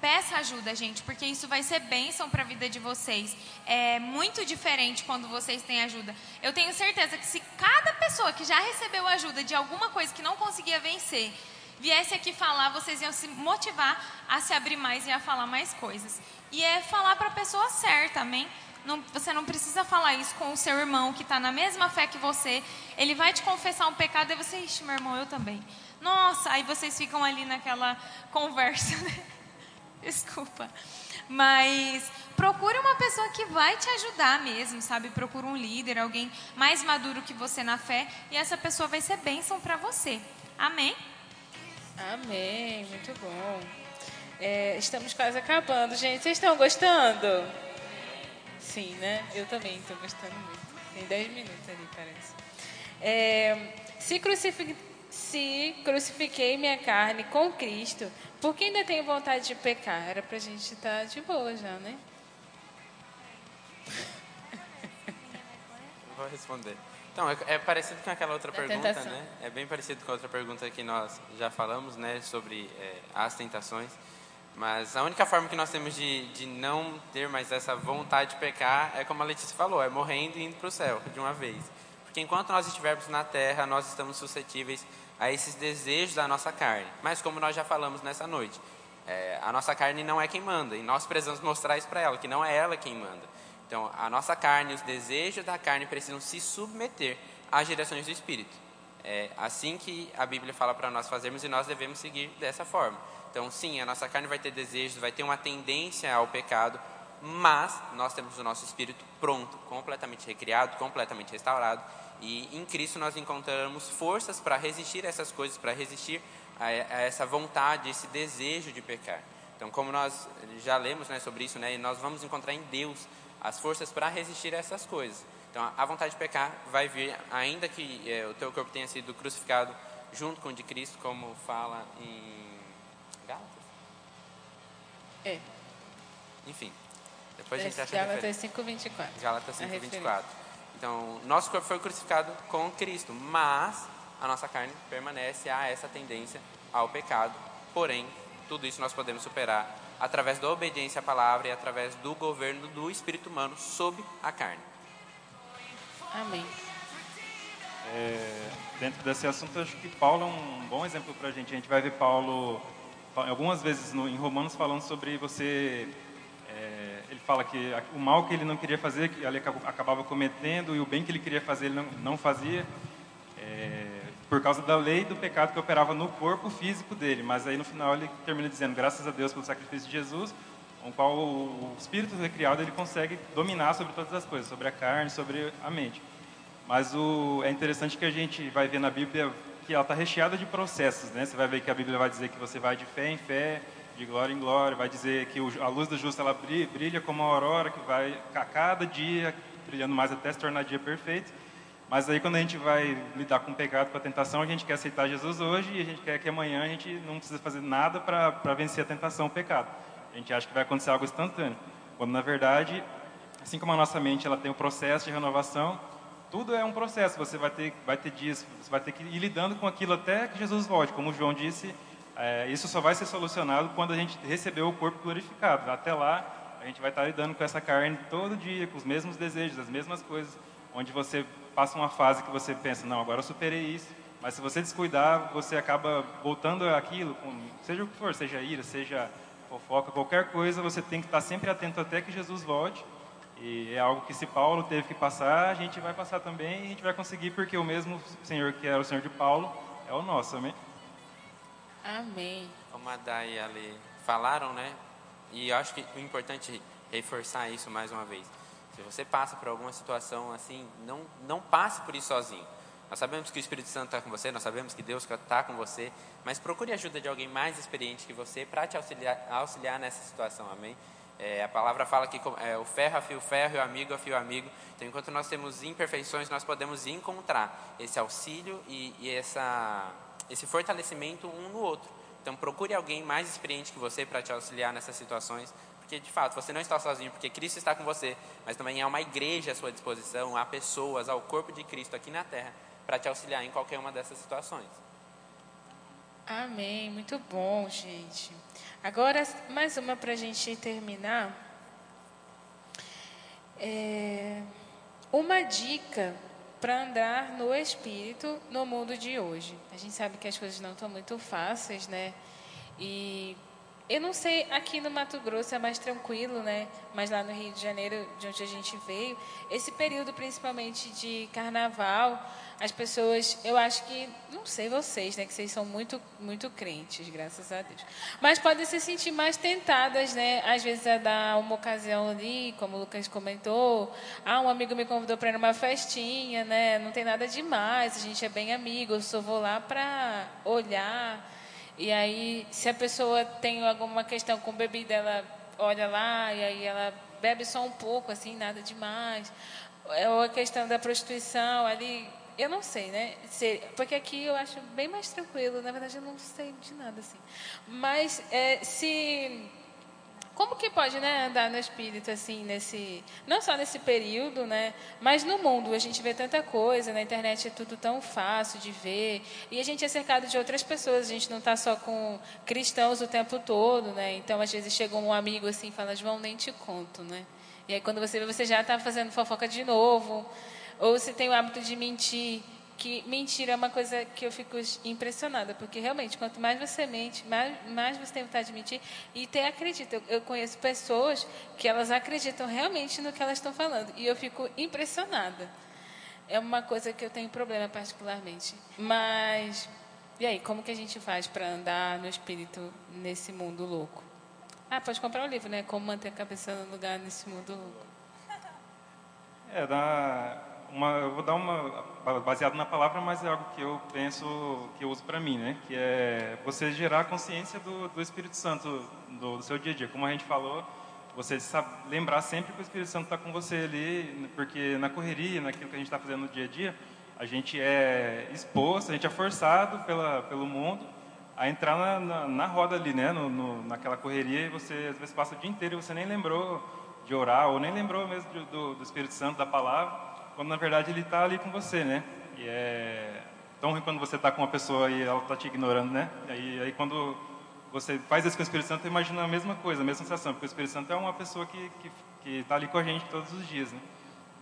C: Peça ajuda, gente, porque isso vai ser bênção para a vida de vocês. É muito diferente quando vocês têm ajuda. Eu tenho certeza que se cada pessoa que já recebeu ajuda de alguma coisa que não conseguia vencer, viesse aqui falar, vocês iam se motivar a se abrir mais e a falar mais coisas. E é falar para a pessoa certa, amém? Não, você não precisa falar isso com o seu irmão que está na mesma fé que você. Ele vai te confessar um pecado e você, ixi, meu irmão, eu também. Nossa, aí vocês ficam ali naquela conversa. Né? Desculpa. Mas procure uma pessoa que vai te ajudar mesmo, sabe? Procure um líder, alguém mais maduro que você na fé, e essa pessoa vai ser bênção para você. Amém?
A: Amém, muito bom. É, estamos quase acabando, gente. Vocês estão gostando? Sim, né? Eu também estou gostando muito. Tem 10 minutos ali, parece. É, se, crucific... se crucifiquei minha carne com Cristo, por que ainda tenho vontade de pecar? Era para a gente estar tá de boa já, né?
B: Vou responder. Então, é, é, parecido com aquela outra da pergunta, tentação. né? É bem parecido com a outra pergunta que nós já falamos, né? Sobre é, as tentações. Mas a única forma que nós temos de, de não ter mais essa vontade de pecar é como a Letícia falou, é morrendo e indo para o céu de uma vez. Porque enquanto nós estivermos na terra, nós estamos suscetíveis a esses desejos da nossa carne. Mas como nós já falamos nessa noite, é, a nossa carne não é quem manda. E nós precisamos mostrar isso para ela, que não é ela quem manda. Então, a nossa carne, os desejos da carne precisam se submeter às direções do Espírito. É assim que a Bíblia fala para nós fazermos e nós devemos seguir dessa forma. Então, sim, a nossa carne vai ter desejos, vai ter uma tendência ao pecado, mas nós temos o nosso espírito pronto, completamente recriado, completamente restaurado, e em Cristo nós encontramos forças para resistir a essas coisas, para resistir a, a, essa vontade, esse desejo de pecar. Então, como nós já lemos né, sobre isso, né, nós vamos encontrar em Deus as forças para resistir a essas coisas. Então, a vontade de pecar vai vir, ainda que é, o teu corpo tenha sido crucificado junto com o de Cristo, como fala em Gálatas.
A: É.
B: Enfim, depois a gente acha
A: Gálatas 5:24.
B: Gálatas 5:24. Então, nosso corpo foi crucificado com Cristo, mas a nossa carne permanece a essa tendência ao pecado. Porém, tudo isso nós podemos superar através da obediência à palavra e através do governo do espírito humano sobre a carne.
A: Amém.
E: É, dentro desse assunto, acho que Paulo é um bom exemplo para a gente. A gente vai ver Paulo algumas vezes no, em Romanos falando sobre você. É, ele fala que o mal que ele não queria fazer, que ele acabava cometendo, e o bem que ele queria fazer, ele não, não fazia. Por causa da lei do pecado que operava no corpo físico dele. Mas aí no final ele termina dizendo: graças a Deus pelo sacrifício de Jesus, com o qual o espírito recriado ele consegue dominar sobre todas as coisas, sobre a carne, sobre a mente. Mas o, é interessante que a gente vai ver na Bíblia que ela está recheada de processos, né? Você vai ver que a Bíblia vai dizer que você vai de fé em fé, de glória em glória, vai dizer que a luz do justo ela brilha como a aurora que vai a cada dia brilhando mais até se tornar dia perfeito. Mas aí quando a gente vai lidar com o pecado, com a tentação, a gente quer aceitar Jesus hoje e a gente quer que amanhã a gente não precisa fazer nada para vencer a tentação, o pecado. A gente acha que vai acontecer algo instantâneo. Quando na verdade, assim como a nossa mente ela tem o processo de renovação, tudo é um processo. Você vai ter, vai ter dias, você vai ter que ir lidando com aquilo até que Jesus volte. Como o João disse, é, isso só vai ser solucionado quando a gente receber o corpo glorificado. Até lá, a gente vai estar lidando com essa carne todo dia, com os mesmos desejos, as mesmas coisas, onde você passa uma fase que você pensa, não, agora eu superei isso. Mas se você descuidar, você acaba voltando àquilo, com, seja o que for, seja ira, seja fofoca, qualquer coisa, você tem que estar sempre atento até que Jesus volte e é algo que se Paulo teve que passar, a gente vai passar também e a gente vai conseguir, porque o mesmo Senhor que era o Senhor de Paulo é o nosso, amém?
A: Amém.
B: Como a Day e a Ale falaram, né? E eu acho que o importante é reforçar isso mais uma vez. Se você passa por alguma situação assim, não, não passe por isso sozinho. Nós sabemos que o Espírito Santo está com você, nós sabemos que Deus está com você, mas procure ajuda de alguém mais experiente que você para te auxiliar, auxiliar nessa situação, amém? É, a palavra fala que é, o ferro afia o ferro e o amigo afia o amigo. Então, enquanto nós temos imperfeições, nós podemos encontrar esse auxílio e, e essa, esse fortalecimento um no outro. Então, procure alguém mais experiente que você para te auxiliar nessas situações, porque de fato você não está sozinho, porque Cristo está com você, mas também há uma igreja à sua disposição, há pessoas, há o corpo de Cristo aqui na terra para te auxiliar em qualquer uma dessas situações.
A: Amém, muito bom, gente. Agora, mais uma para a gente terminar. É uma dica para andar no espírito no mundo de hoje. A gente sabe que as coisas não estão muito fáceis, né? E eu não sei, aqui no Mato Grosso é mais tranquilo, né? Mas lá no Rio de Janeiro, de onde a gente veio, esse período principalmente de carnaval, as pessoas, eu acho que, não sei vocês, né? Que vocês são muito, muito crentes, graças a Deus. Mas podem se sentir mais tentadas, né? Às vezes a dar uma ocasião ali, como o Lucas comentou. Ah, um amigo me convidou para ir numa festinha, né? Não tem nada demais, a gente é bem amigo, eu só vou lá para olhar e aí, se a pessoa tem alguma questão com bebida, ela olha lá e aí ela bebe só um pouco, assim, nada demais. Ou a questão da prostituição ali, eu não sei, né? porque aqui eu acho bem mais tranquilo. Na verdade, eu não sei de nada, assim. Mas é, se como que pode né, andar no espírito assim nesse não só nesse período né mas no mundo? A gente vê tanta coisa na internet é tudo tão fácil de ver e a gente é cercado de outras pessoas a gente não está só com cristãos o tempo todo né então às vezes chega um amigo assim e fala João nem te conto né e aí quando você vê você já está fazendo fofoca de novo ou se tem o hábito de mentir que mentira é uma coisa que eu fico impressionada, porque realmente, quanto mais você mente, mais, mais você tem vontade de mentir e tem acredita. Eu, eu conheço pessoas que elas acreditam realmente no que elas estão falando e eu fico impressionada. É uma coisa que eu tenho problema particularmente. Mas E aí, como que a gente faz para andar no espírito nesse mundo louco? Ah, pode comprar o livro, né? Como manter a cabeça no lugar nesse mundo louco.
E: É, dá uma, eu vou dar uma baseado na palavra, mas é algo que eu penso que eu uso para mim, né? Que é você gerar a consciência do, do Espírito Santo do, do, seu dia a dia. Como a gente falou, você sabe, lembrar sempre que o Espírito Santo está com você ali, porque na correria, naquilo que a gente está fazendo no dia a dia, a gente é exposto, a gente é forçado pela, pelo mundo a entrar na, na, na roda ali, né? No, no, naquela correria e você às vezes passa o dia inteiro e você nem lembrou de orar ou nem lembrou mesmo do, do Espírito Santo, da palavra, quando na verdade ele está ali com você, né? E é tão ruim quando você está com uma pessoa e ela está te ignorando, né? E aí, aí quando você faz isso com o Espírito Santo, imagina a mesma coisa, a mesma sensação, porque o Espírito Santo é uma pessoa que que está ali com a gente todos os dias, né?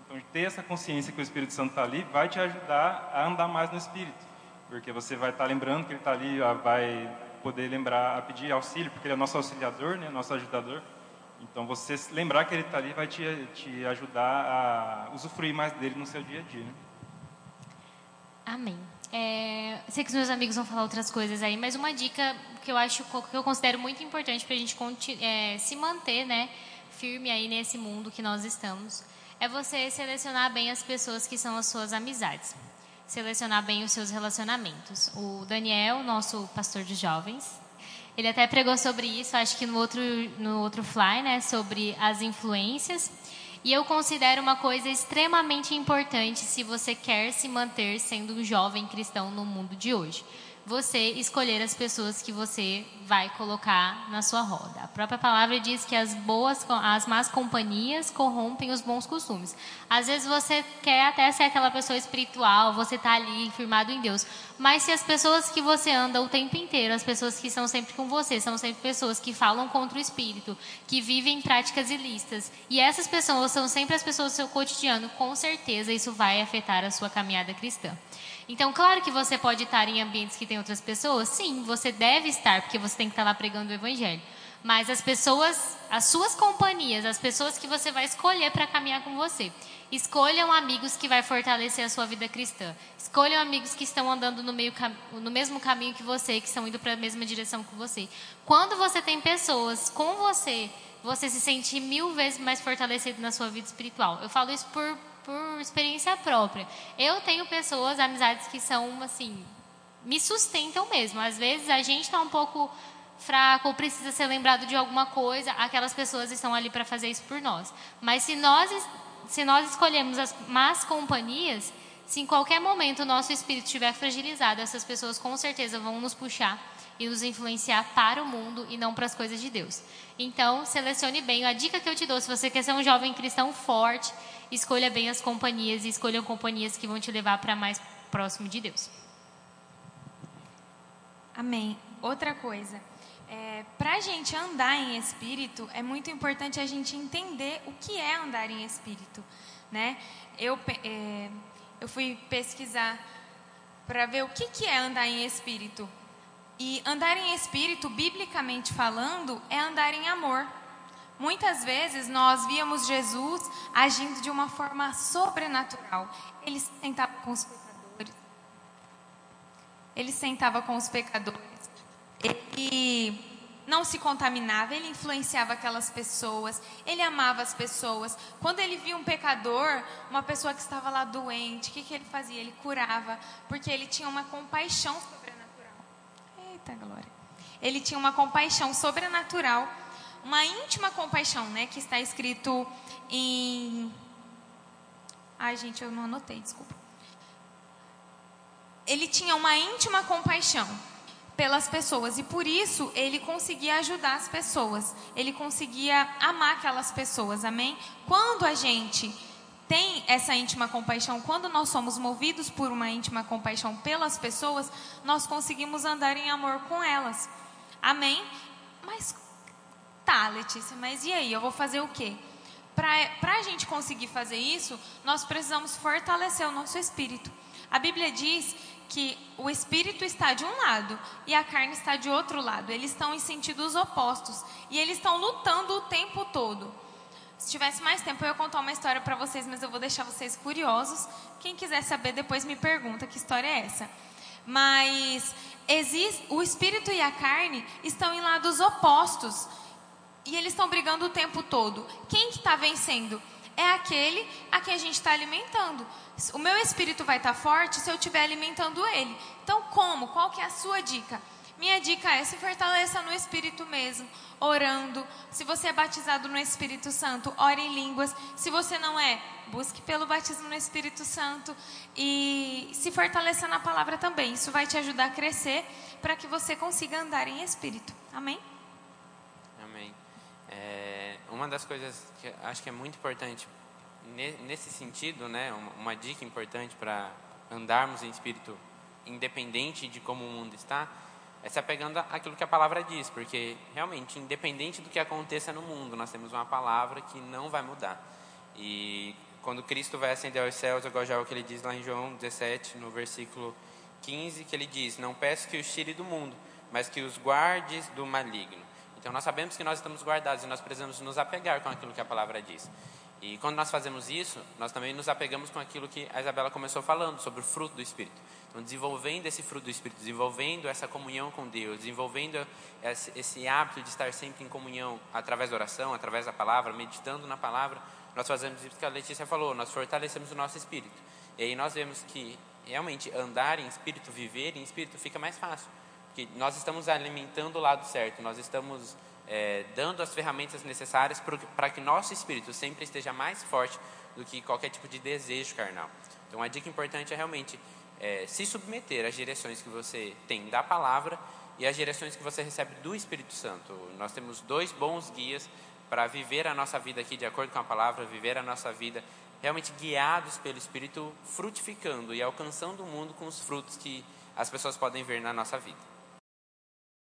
E: Então, ter essa consciência que o Espírito Santo está ali vai te ajudar a andar mais no Espírito, porque você vai estar tá lembrando que ele está ali, vai poder lembrar a pedir auxílio, porque ele é nosso auxiliador, né? Nosso ajudador. Então, você lembrar que ele está ali vai te, te ajudar a usufruir mais dele no seu dia a dia. Né?
D: Amém. É, sei que os meus amigos vão falar outras coisas aí, mas uma dica que eu acho que eu considero muito importante para a gente é, se manter, né, firme aí nesse mundo que nós estamos, é você selecionar bem as pessoas que são as suas amizades, selecionar bem os seus relacionamentos. O Daniel, nosso pastor de jovens, ele até pregou sobre isso, acho que no outro, no outro fly, né, sobre as influências. E eu considero uma coisa extremamente importante se você quer se manter sendo um jovem cristão no mundo de hoje você escolher as pessoas que você vai colocar na sua roda. A própria palavra diz que as boas, as más companhias corrompem os bons costumes. Às vezes você quer até ser aquela pessoa espiritual, você está ali firmado em Deus, mas se as pessoas que você anda o tempo inteiro, as pessoas que estão sempre com você, são sempre pessoas que falam contra o espírito, que vivem práticas ilícitas, e essas pessoas são sempre as pessoas do seu cotidiano, com certeza isso vai afetar a sua caminhada cristã. Então, claro que você pode estar em ambientes que tem outras pessoas, sim, você deve estar, porque você tem que estar lá pregando o evangelho. Mas as pessoas, as suas companhias, as pessoas que você vai escolher para caminhar com você. Escolham amigos que vai fortalecer a sua vida cristã. Escolham amigos que estão andando no, meio, no mesmo caminho que você, que estão indo para a mesma direção que você. Quando você tem pessoas com você, você se sente mil vezes mais fortalecido na sua vida espiritual. Eu falo isso por por experiência própria. Eu tenho pessoas, amizades que são assim, me sustentam mesmo. Às vezes a gente está um pouco fraco ou precisa ser lembrado de alguma coisa, aquelas pessoas estão ali para fazer isso por nós. Mas se nós se nós escolhemos as más companhias, se em qualquer momento o nosso espírito estiver fragilizado, essas pessoas com certeza vão nos puxar e nos influenciar para o mundo e não para as coisas de Deus. Então, selecione bem. A dica que eu te dou, se você quer ser um jovem cristão forte, escolha bem as companhias e escolha companhias que vão te levar para mais próximo de Deus.
C: Amém. Outra coisa, é, para a gente andar em espírito, é muito importante a gente entender o que é andar em espírito, né? Eu, é, eu fui pesquisar para ver o que, que é andar em espírito. E andar em espírito, biblicamente falando, é andar em amor. Muitas vezes nós víamos Jesus agindo de uma forma sobrenatural. Ele sentava com os pecadores. Ele sentava com os pecadores. Ele não se contaminava, ele influenciava aquelas pessoas, ele amava as pessoas. Quando ele via um pecador, uma pessoa que estava lá doente, o que, que ele fazia? Ele curava, porque ele tinha uma compaixão sobrenatural. Eita glória! Ele tinha uma compaixão sobrenatural uma íntima compaixão, né, que está escrito em Ai, gente, eu não anotei, desculpa. Ele tinha uma íntima compaixão pelas pessoas e por isso ele conseguia ajudar as pessoas. Ele conseguia amar aquelas pessoas. Amém? Quando a gente tem essa íntima compaixão, quando nós somos movidos por uma íntima compaixão pelas pessoas, nós conseguimos andar em amor com elas. Amém? Mas Tá, Letícia, mas e aí? Eu vou fazer o quê? Para a gente conseguir fazer isso, nós precisamos fortalecer o nosso espírito. A Bíblia diz que o espírito está de um lado e a carne está de outro lado. Eles estão em sentidos opostos e eles estão lutando o tempo todo. Se tivesse mais tempo, eu ia contar uma história para vocês, mas eu vou deixar vocês curiosos. Quem quiser saber, depois me pergunta que história é essa. Mas existe, o espírito e a carne estão em lados opostos. E eles estão brigando o tempo todo. Quem que está vencendo? É aquele a quem a gente está alimentando. O meu espírito vai estar tá forte se eu estiver alimentando ele. Então, como? Qual que é a sua dica? Minha dica é se fortaleça no Espírito mesmo, orando. Se você é batizado no Espírito Santo, ore em línguas. Se você não é, busque pelo batismo no Espírito Santo e se fortaleça na palavra também. Isso vai te ajudar a crescer para que você consiga andar em Espírito. Amém?
B: Uma das coisas que acho que é muito importante nesse sentido, né, uma dica importante para andarmos em Espírito, independente de como o mundo está é se apegando àquilo que a palavra diz, porque realmente, independente do que aconteça no mundo, nós temos uma palavra que não vai mudar. E quando Cristo vai ascender aos céus, eu gosto já o que ele diz lá em João 17, no versículo 15, que ele diz: Não peço que os tire do mundo, mas que os guardes do maligno. Então nós sabemos que nós estamos guardados e nós precisamos nos apegar com aquilo que a palavra diz. E quando nós fazemos isso, nós também nos apegamos com aquilo que a Isabela começou falando, sobre o fruto do Espírito. Então, desenvolvendo esse fruto do Espírito, desenvolvendo essa comunhão com Deus, desenvolvendo esse, esse hábito de estar sempre em comunhão através da oração, através da palavra, meditando na palavra, nós fazemos isso que a Letícia falou, nós fortalecemos o nosso espírito. E aí nós vemos que realmente andar em espírito, viver em espírito fica mais fácil. Porque nós estamos alimentando o lado certo, nós estamos é, dando as ferramentas necessárias para que nosso espírito sempre esteja mais forte do que qualquer tipo de desejo carnal. Então, a dica importante é realmente é, se submeter às direções que você tem da palavra e às direções que você recebe do Espírito Santo. Nós temos dois bons guias para viver a nossa vida aqui de acordo com a palavra, viver a nossa vida realmente guiados pelo Espírito, frutificando e alcançando o mundo com os frutos que as pessoas podem ver na nossa vida.